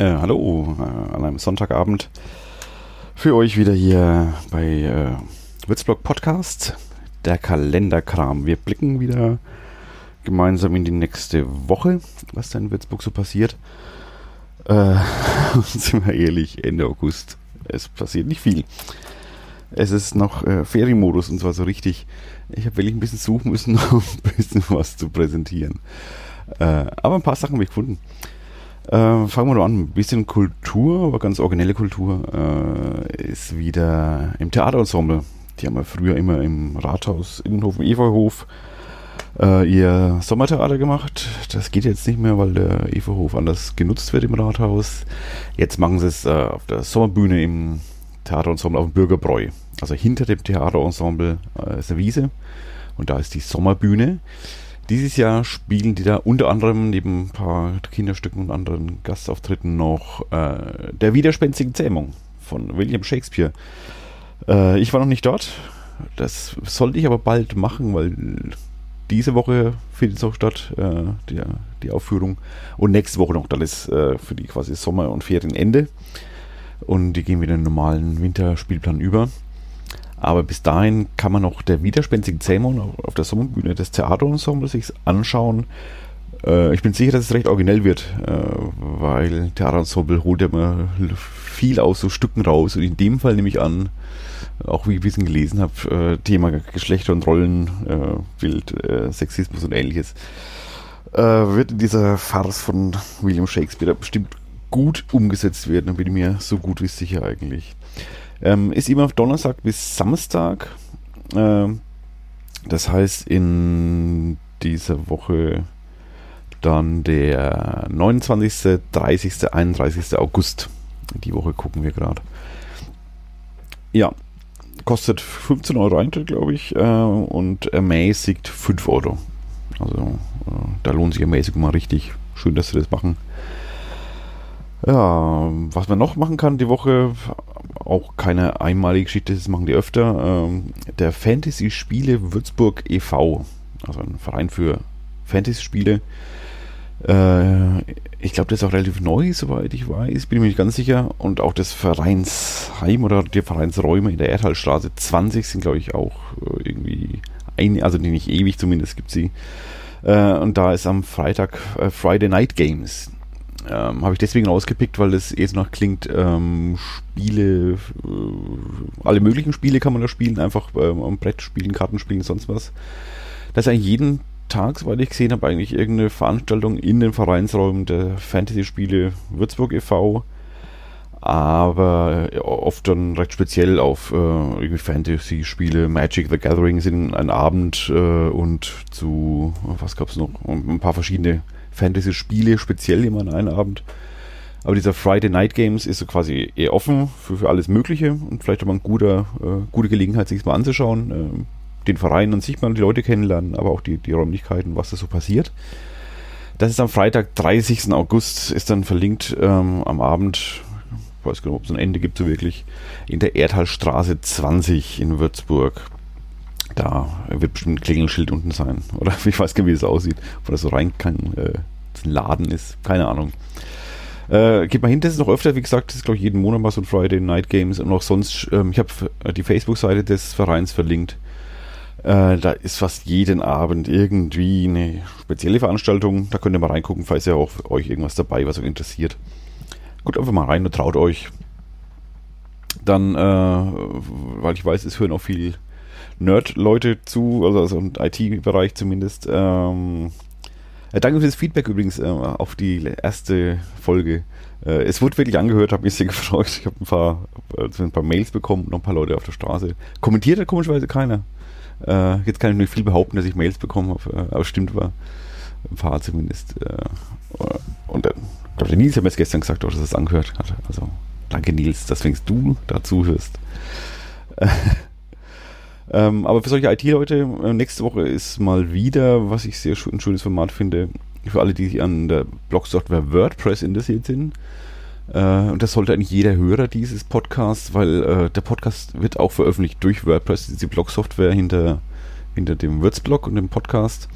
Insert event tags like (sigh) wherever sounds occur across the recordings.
Äh, hallo äh, an einem Sonntagabend für euch wieder hier bei äh, Witzblog Podcast, der Kalenderkram. Wir blicken wieder gemeinsam in die nächste Woche, was da in Würzburg so passiert. Äh, (laughs) sind wir ehrlich, Ende August, es passiert nicht viel. Es ist noch äh, Ferienmodus und zwar so richtig. Ich habe wirklich ein bisschen suchen müssen, (laughs) um ein bisschen was zu präsentieren. Äh, aber ein paar Sachen habe ich gefunden. Äh, fangen wir doch an. Ein bisschen Kultur, aber ganz originelle Kultur äh, ist wieder im Theaterensemble. Die haben wir früher immer im Rathaus Innenhof, im Efeuhof äh, ihr Sommertheater gemacht. Das geht jetzt nicht mehr, weil der Efeuhof anders genutzt wird im Rathaus. Jetzt machen sie es äh, auf der Sommerbühne im Theaterensemble auf dem Bürgerbräu. Also hinter dem Theaterensemble äh, ist eine Wiese und da ist die Sommerbühne. Dieses Jahr spielen die da unter anderem neben ein paar Kinderstücken und anderen Gastauftritten noch äh, Der widerspenstigen Zähmung von William Shakespeare. Äh, ich war noch nicht dort. Das sollte ich aber bald machen, weil diese Woche findet es auch statt, äh, die, die, Aufführung. Und nächste Woche noch, dann ist äh, für die quasi Sommer- und Ferienende. Und die gehen wieder in den normalen Winterspielplan über. Aber bis dahin kann man noch der widerspenstigen Zähmung auf der Sommerbühne des Theaterensembles sich anschauen. Äh, ich bin sicher, dass es recht originell wird, äh, weil Theaterensemble holt ja immer viel aus so Stücken raus. Und in dem Fall nehme ich an, auch wie ich ein bisschen gelesen habe, äh, Thema Geschlechter und Rollenbild, äh, äh, Sexismus und ähnliches, äh, wird in dieser Farce von William Shakespeare bestimmt gut umgesetzt werden. Da bin ich mir so gut wie sicher eigentlich. Ähm, ist immer auf Donnerstag bis Samstag. Ähm, das heißt, in dieser Woche dann der 29., 30., 31. August. Die Woche gucken wir gerade. Ja, kostet 15 Euro Eintritt, glaube ich, äh, und ermäßigt 5 Euro. Also äh, da lohnt sich Ermäßigung mal richtig. Schön, dass sie das machen. Ja, was man noch machen kann die Woche, auch keine einmalige Geschichte, das machen die öfter. Ähm, der Fantasy-Spiele Würzburg e.V., also ein Verein für Fantasy-Spiele. Äh, ich glaube, das ist auch relativ neu, soweit ich weiß, bin ich mir nicht ganz sicher. Und auch das Vereinsheim oder die Vereinsräume in der Erdhalstraße 20 sind, glaube ich, auch äh, irgendwie, ein, also nicht ewig zumindest gibt sie. Äh, und da ist am Freitag äh, Friday Night Games ähm, Habe ich deswegen ausgepickt, weil es so nach klingt, ähm, Spiele, äh, alle möglichen Spiele kann man da spielen, einfach ähm, am Brett spielen, Karten spielen, sonst was. Da ist eigentlich jeden Tag, soweit ich gesehen habe, eigentlich irgendeine Veranstaltung in den Vereinsräumen der Fantasy-Spiele Würzburg e.V., aber oft dann recht speziell auf äh, Fantasy-Spiele. Magic the Gathering sind ein Abend äh, und zu, was gab es noch, ein paar verschiedene Fantasy-Spiele speziell immer an einem Abend. Aber dieser Friday Night Games ist so quasi eher offen für, für alles Mögliche und vielleicht auch mal eine gute, äh, gute Gelegenheit, sich mal anzuschauen. Äh, den Verein an sich mal die Leute kennenlernen, aber auch die, die Räumlichkeiten, was da so passiert. Das ist am Freitag, 30. August, ist dann verlinkt ähm, am Abend, ich weiß gar nicht, ob es ein Ende gibt so wirklich, in der Erdhalstraße 20 in Würzburg. Da wird bestimmt ein Klingelschild unten sein. (laughs) Oder ich weiß gar nicht, wie es aussieht. Wo das so rein kann, äh, ein Laden ist. Keine Ahnung. Äh, geht mal hin, das ist noch öfter, wie gesagt, das ist glaube ich jeden Monat mal so ein Friday Night Games und auch sonst, ähm, ich habe die Facebook-Seite des Vereins verlinkt. Äh, da ist fast jeden Abend irgendwie eine spezielle Veranstaltung. Da könnt ihr mal reingucken, falls ihr auch euch irgendwas dabei, was euch interessiert. Guckt einfach mal rein und traut euch. Dann, äh, weil ich weiß, es hören auch viel Nerd-Leute zu, also, also im IT-Bereich zumindest. Ähm, äh, danke für das Feedback übrigens äh, auf die erste Folge. Äh, es wurde wirklich angehört, habe mich sehr (laughs) gefreut. Ich habe ein paar, also ein paar Mails bekommen, noch ein paar Leute auf der Straße. Kommentiert hat komischerweise keiner. Äh, jetzt kann ich nicht viel behaupten, dass ich Mails bekommen habe, äh, aber stimmt war. Ein paar zumindest. und dann, ich glaube, der Nils hat mir gestern gesagt, dass er es angehört hat. Also danke Nils, dass wenigstens du dazu hörst. (laughs) Ähm, aber für solche IT-Leute, äh, nächste Woche ist mal wieder, was ich sehr schön, ein schönes Format finde, für alle, die an der Blog-Software WordPress interessiert sind. Äh, und das sollte eigentlich jeder Hörer dieses Podcasts, weil äh, der Podcast wird auch veröffentlicht durch WordPress, diese Blog-Software hinter, hinter dem Würzblog und dem Podcast.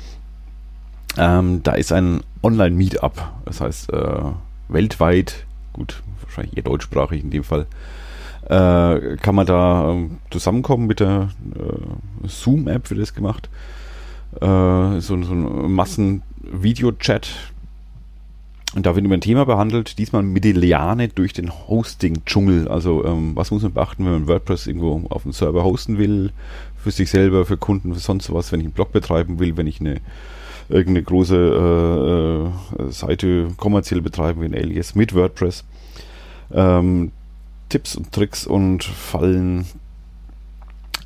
Ähm, da ist ein Online-Meetup. Das heißt, äh, weltweit, gut, wahrscheinlich eher deutschsprachig in dem Fall, äh, kann man da äh, zusammenkommen mit der äh, Zoom-App, wird das gemacht. Äh, so, so ein Massen-Video-Chat. Und da wird immer ein Thema behandelt, diesmal mit der Liane durch den Hosting-Dschungel. Also ähm, was muss man beachten, wenn man WordPress irgendwo auf dem Server hosten will, für sich selber, für Kunden, für sonst was, wenn ich einen Blog betreiben will, wenn ich eine irgendeine große äh, äh, Seite kommerziell betreiben will, Alias mit WordPress. Ähm, Tipps und Tricks und Fallen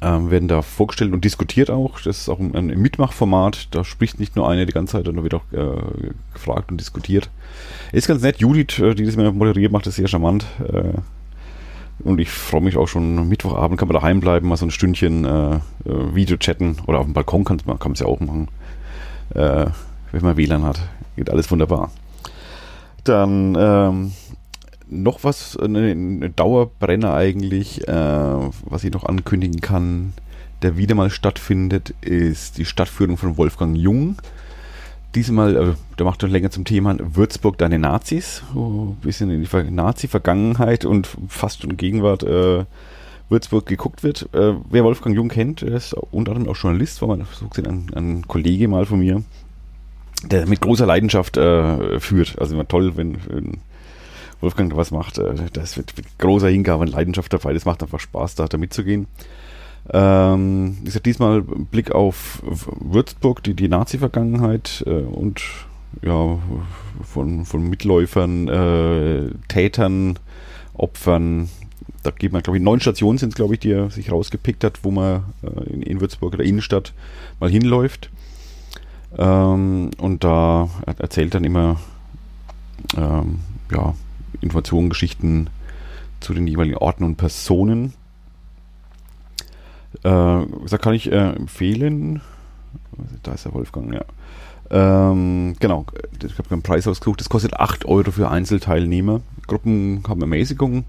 ähm, werden da vorgestellt und diskutiert auch. Das ist auch ein, ein Mitmachformat. Da spricht nicht nur eine die ganze Zeit, sondern wird auch äh, gefragt und diskutiert. Ist ganz nett. Judith, äh, die das mir moderiert, macht das sehr charmant. Äh, und ich freue mich auch schon. Mittwochabend kann man daheim bleiben, mal so ein Stündchen äh, äh Video chatten. Oder auf dem Balkon kann man es ja auch machen. Äh, wenn man WLAN hat. Geht alles wunderbar. Dann ähm, noch was, eine, eine Dauerbrenner eigentlich, äh, was ich noch ankündigen kann, der wieder mal stattfindet, ist die Stadtführung von Wolfgang Jung. Diesmal, äh, der macht schon länger zum Thema Würzburg deine Nazis, wo ein bisschen in die Nazi-Vergangenheit und fast schon Gegenwart äh, Würzburg geguckt wird. Äh, wer Wolfgang Jung kennt, er ist unter anderem auch Journalist, war mal ein, ein Kollege mal von mir, der mit großer Leidenschaft äh, führt. Also immer toll, wenn, wenn Wolfgang was macht. Äh, das wird mit großer Hingabe und Leidenschaft dabei. Das macht einfach Spaß, da, da mitzugehen. Ähm, ich sag diesmal Blick auf Würzburg, die, die Nazi-Vergangenheit äh, und ja, von, von Mitläufern, äh, Tätern, Opfern. Da geht man, glaube ich, neun Stationen sind es, glaube ich, die er sich rausgepickt hat, wo man äh, in, in Würzburg oder Innenstadt mal hinläuft. Ähm, und da erzählt dann immer ähm, ja, Informationen, Geschichten zu den jeweiligen Orten und Personen. Äh, da kann ich äh, empfehlen. Da ist der Wolfgang, ja. Ähm, genau, ich habe einen Preis ausgesucht. Das kostet 8 Euro für Einzelteilnehmer. Gruppen haben Ermäßigung.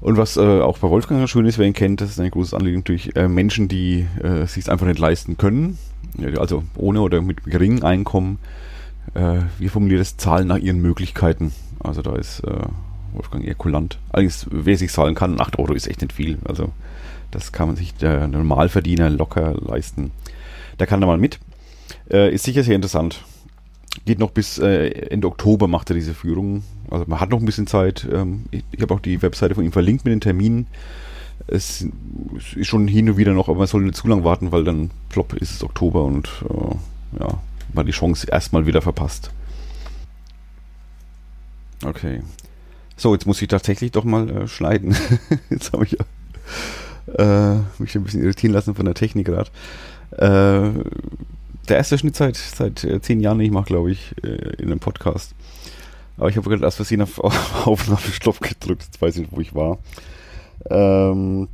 Und was äh, auch bei Wolfgang schön ist, wer ihn kennt, das ist ein großes Anliegen natürlich äh, Menschen, die äh, sich einfach nicht leisten können, also ohne oder mit geringem Einkommen. Äh, wir formulieren das Zahlen nach ihren Möglichkeiten. Also da ist äh, Wolfgang eher kulant. Allerdings, wer sich zahlen kann, 8 Euro ist echt nicht viel. Also das kann man sich der Normalverdiener locker leisten. Da kann er mal mit. Äh, ist sicher sehr interessant. Geht noch bis äh, Ende Oktober macht er diese Führung. Also man hat noch ein bisschen Zeit. Ähm, ich, ich habe auch die Webseite von ihm verlinkt mit den Terminen. Es ist schon hin und wieder noch, aber man soll nicht zu lang warten, weil dann plopp ist es Oktober und äh, ja, man die Chance erstmal wieder verpasst. Okay. So, jetzt muss ich tatsächlich doch mal äh, schneiden. (laughs) jetzt habe ich äh, mich ein bisschen irritieren lassen von der Technik gerade. Äh, der erste Schnitt seit, seit äh, zehn Jahren, ich mache, glaube ich, äh, in einem Podcast. Aber ich habe gerade erst Versehen auf, (laughs) auf Aufnahmestopp gedrückt. Jetzt weiß ich nicht, wo ich war. Ähm,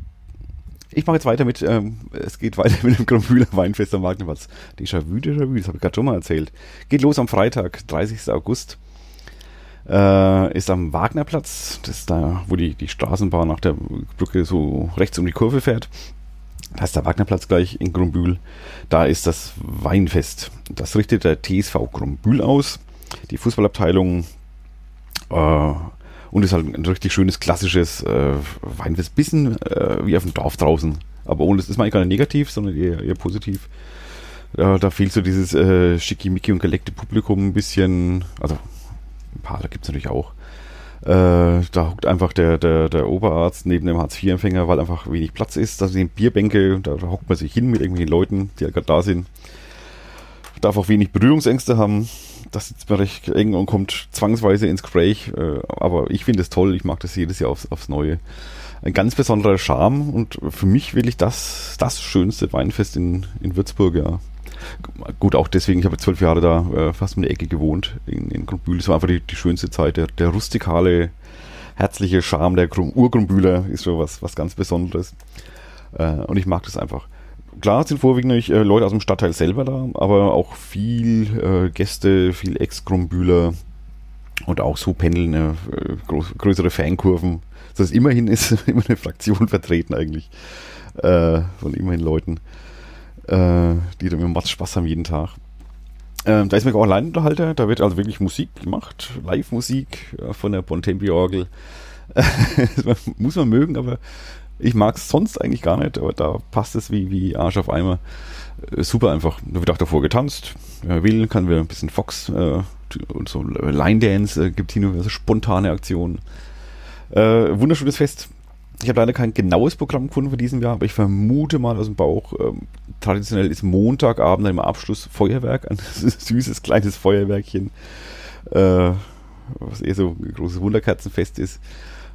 ich mache jetzt weiter mit, ähm, es geht weiter (laughs) mit dem Grünmühler Weinfest am Wagnerplatz. Déjà-vu, Déjà-vu, das habe ich gerade schon mal erzählt. Geht los am Freitag, 30. August äh, ist am Wagnerplatz. Das ist da, wo die, die Straßenbahn nach der Brücke so rechts um die Kurve fährt. Da ist der Wagnerplatz gleich in Grumbühl. Da ist das Weinfest. Das richtet der TSV Grumbühl aus. Die Fußballabteilung äh, und ist halt ein richtig schönes, klassisches äh, Weinfest. Bisschen äh, wie auf dem Dorf draußen. Aber ohne, das ist mal gar nicht negativ, sondern eher, eher positiv. Ja, da fehlt so dieses äh, schickimicki und geleckte Publikum ein bisschen. Also ein paar, da gibt es natürlich auch. Äh, da hockt einfach der, der, der Oberarzt neben dem Hartz-IV-Empfänger, weil einfach wenig Platz ist. Da sind Bierbänke, da, da hockt man sich hin mit irgendwelchen Leuten, die ja gerade da sind. Darf auch wenig Berührungsängste haben. Das sitzt mir recht eng und kommt zwangsweise ins Gespräch. Äh, aber ich finde es toll, ich mag das jedes Jahr aufs, aufs Neue. Ein ganz besonderer Charme und für mich wirklich das, das schönste Weinfest in, in Würzburg, ja. Gut, auch deswegen, ich habe zwölf Jahre da äh, fast um die Ecke gewohnt in, in Grundbühl. Das war einfach die, die schönste Zeit. Der, der rustikale, herzliche Charme der Urgrundbühler ist schon was, was ganz Besonderes. Äh, und ich mag das einfach. Klar sind vorwiegend äh, Leute aus dem Stadtteil selber da, aber auch viel äh, Gäste, viel Ex-Grumbühler und auch so pendeln äh, größere Fankurven. Das heißt, immerhin ist (laughs) immer eine Fraktion vertreten eigentlich äh, von immerhin Leuten äh, die da mit Mats Spaß haben jeden Tag. Ähm, da ist mir auch Alleinunterhalter, da wird also wirklich Musik gemacht, Live-Musik äh, von der Bontempi-Orgel. (laughs) muss man mögen, aber ich mag es sonst eigentlich gar nicht, aber da passt es wie, wie Arsch auf Eimer. Äh, super einfach. Da wird auch davor getanzt. Wer will, kann wir ein bisschen Fox äh, und so Line Dance äh, gibt hier nur so spontane Aktionen. Äh, wunderschönes Fest. Ich habe leider kein genaues Programm gefunden für diesen Jahr, aber ich vermute mal aus dem Bauch, ähm, traditionell ist Montagabend im Abschluss Feuerwerk, ein (laughs) süßes kleines Feuerwerkchen, äh, was eher so ein großes Wunderkerzenfest ist.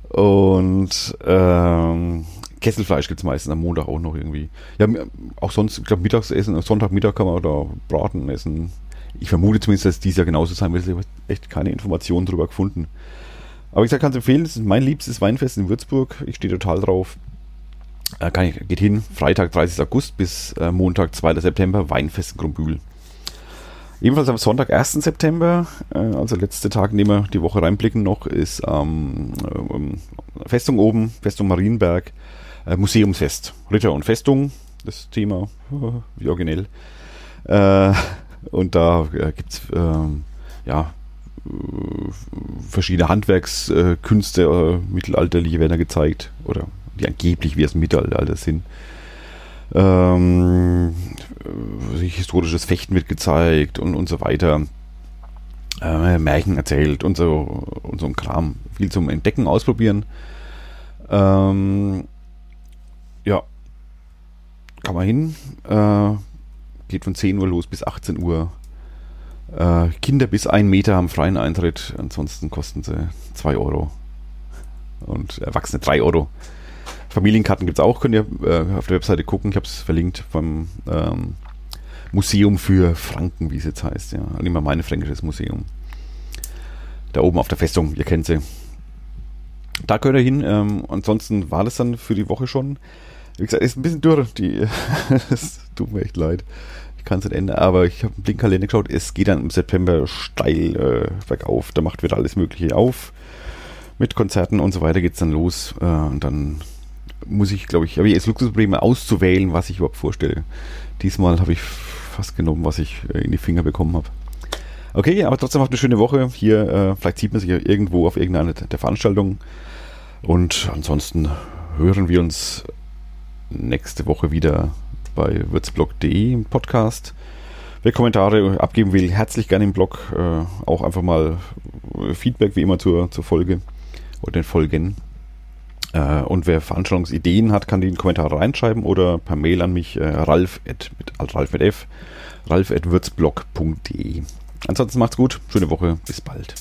Und ähm, Kesselfleisch gibt es meistens am Montag auch noch irgendwie. Ja, auch sonst, ich glaube, Mittagsessen, Sonntagmittag kann man da Braten essen. Ich vermute zumindest, dass dies Jahr genauso sein wird. Ich habe echt keine Informationen darüber gefunden. Aber ich kann es empfehlen, das ist mein liebstes Weinfest in Würzburg. Ich stehe total drauf. Äh, ich, geht hin, Freitag, 30. August bis äh, Montag, 2. September, Weinfest in Grumbühl. Ebenfalls am Sonntag, 1. September, äh, also letzte Tag, in dem wir die Woche reinblicken noch, ist ähm, äh, Festung oben, Festung Marienberg, äh, Museumsfest. Ritter und Festung, das Thema, (laughs) wie originell. Äh, und da äh, gibt es ähm, ja, verschiedene Handwerkskünste, äh, mittelalterliche werden da gezeigt, oder die angeblich wie es Mittelalter sind. Ähm, historisches Fechten wird gezeigt und, und so weiter. Äh, Märchen erzählt und so, und so ein Kram. Viel zum Entdecken, Ausprobieren. Ähm, ja, kann man hin. Äh, geht von 10 Uhr los bis 18 Uhr. Äh, Kinder bis 1 Meter haben freien Eintritt, ansonsten kosten sie 2 Euro. Und Erwachsene 3 Euro. Familienkarten gibt es auch, könnt ihr äh, auf der Webseite gucken. Ich habe es verlinkt vom ähm, Museum für Franken, wie es jetzt heißt. Ja, nicht mal mein fränkisches Museum. Da oben auf der Festung, ihr kennt sie. Da könnt ihr hin. Ähm, ansonsten war das dann für die Woche schon. Wie gesagt, ist ein bisschen dürr. Die, (laughs) es tut mir echt leid kann es nicht ändern, aber ich habe im Blinkkalender geschaut, es geht dann im September steil äh, bergauf. Da macht wieder alles Mögliche auf. Mit Konzerten und so weiter geht es dann los. Äh, und dann muss ich, glaube ich, habe ich jetzt Luxusprobleme auszuwählen, was ich überhaupt vorstelle. Diesmal habe ich fast genommen, was ich äh, in die Finger bekommen habe. Okay, aber trotzdem habt eine schöne Woche. Hier, äh, vielleicht sieht man sich ja irgendwo auf irgendeiner der Veranstaltungen. Und ansonsten hören wir uns nächste Woche wieder bei würzblog.de im Podcast. Wer Kommentare abgeben will, herzlich gerne im Blog. Äh, auch einfach mal Feedback wie immer zur, zur Folge oder den Folgen. Äh, und wer Veranstaltungsideen hat, kann die in die Kommentare reinschreiben oder per Mail an mich äh, ralf, at, mit, also ralf mit f, ralf at. Ansonsten macht's gut, schöne Woche, bis bald.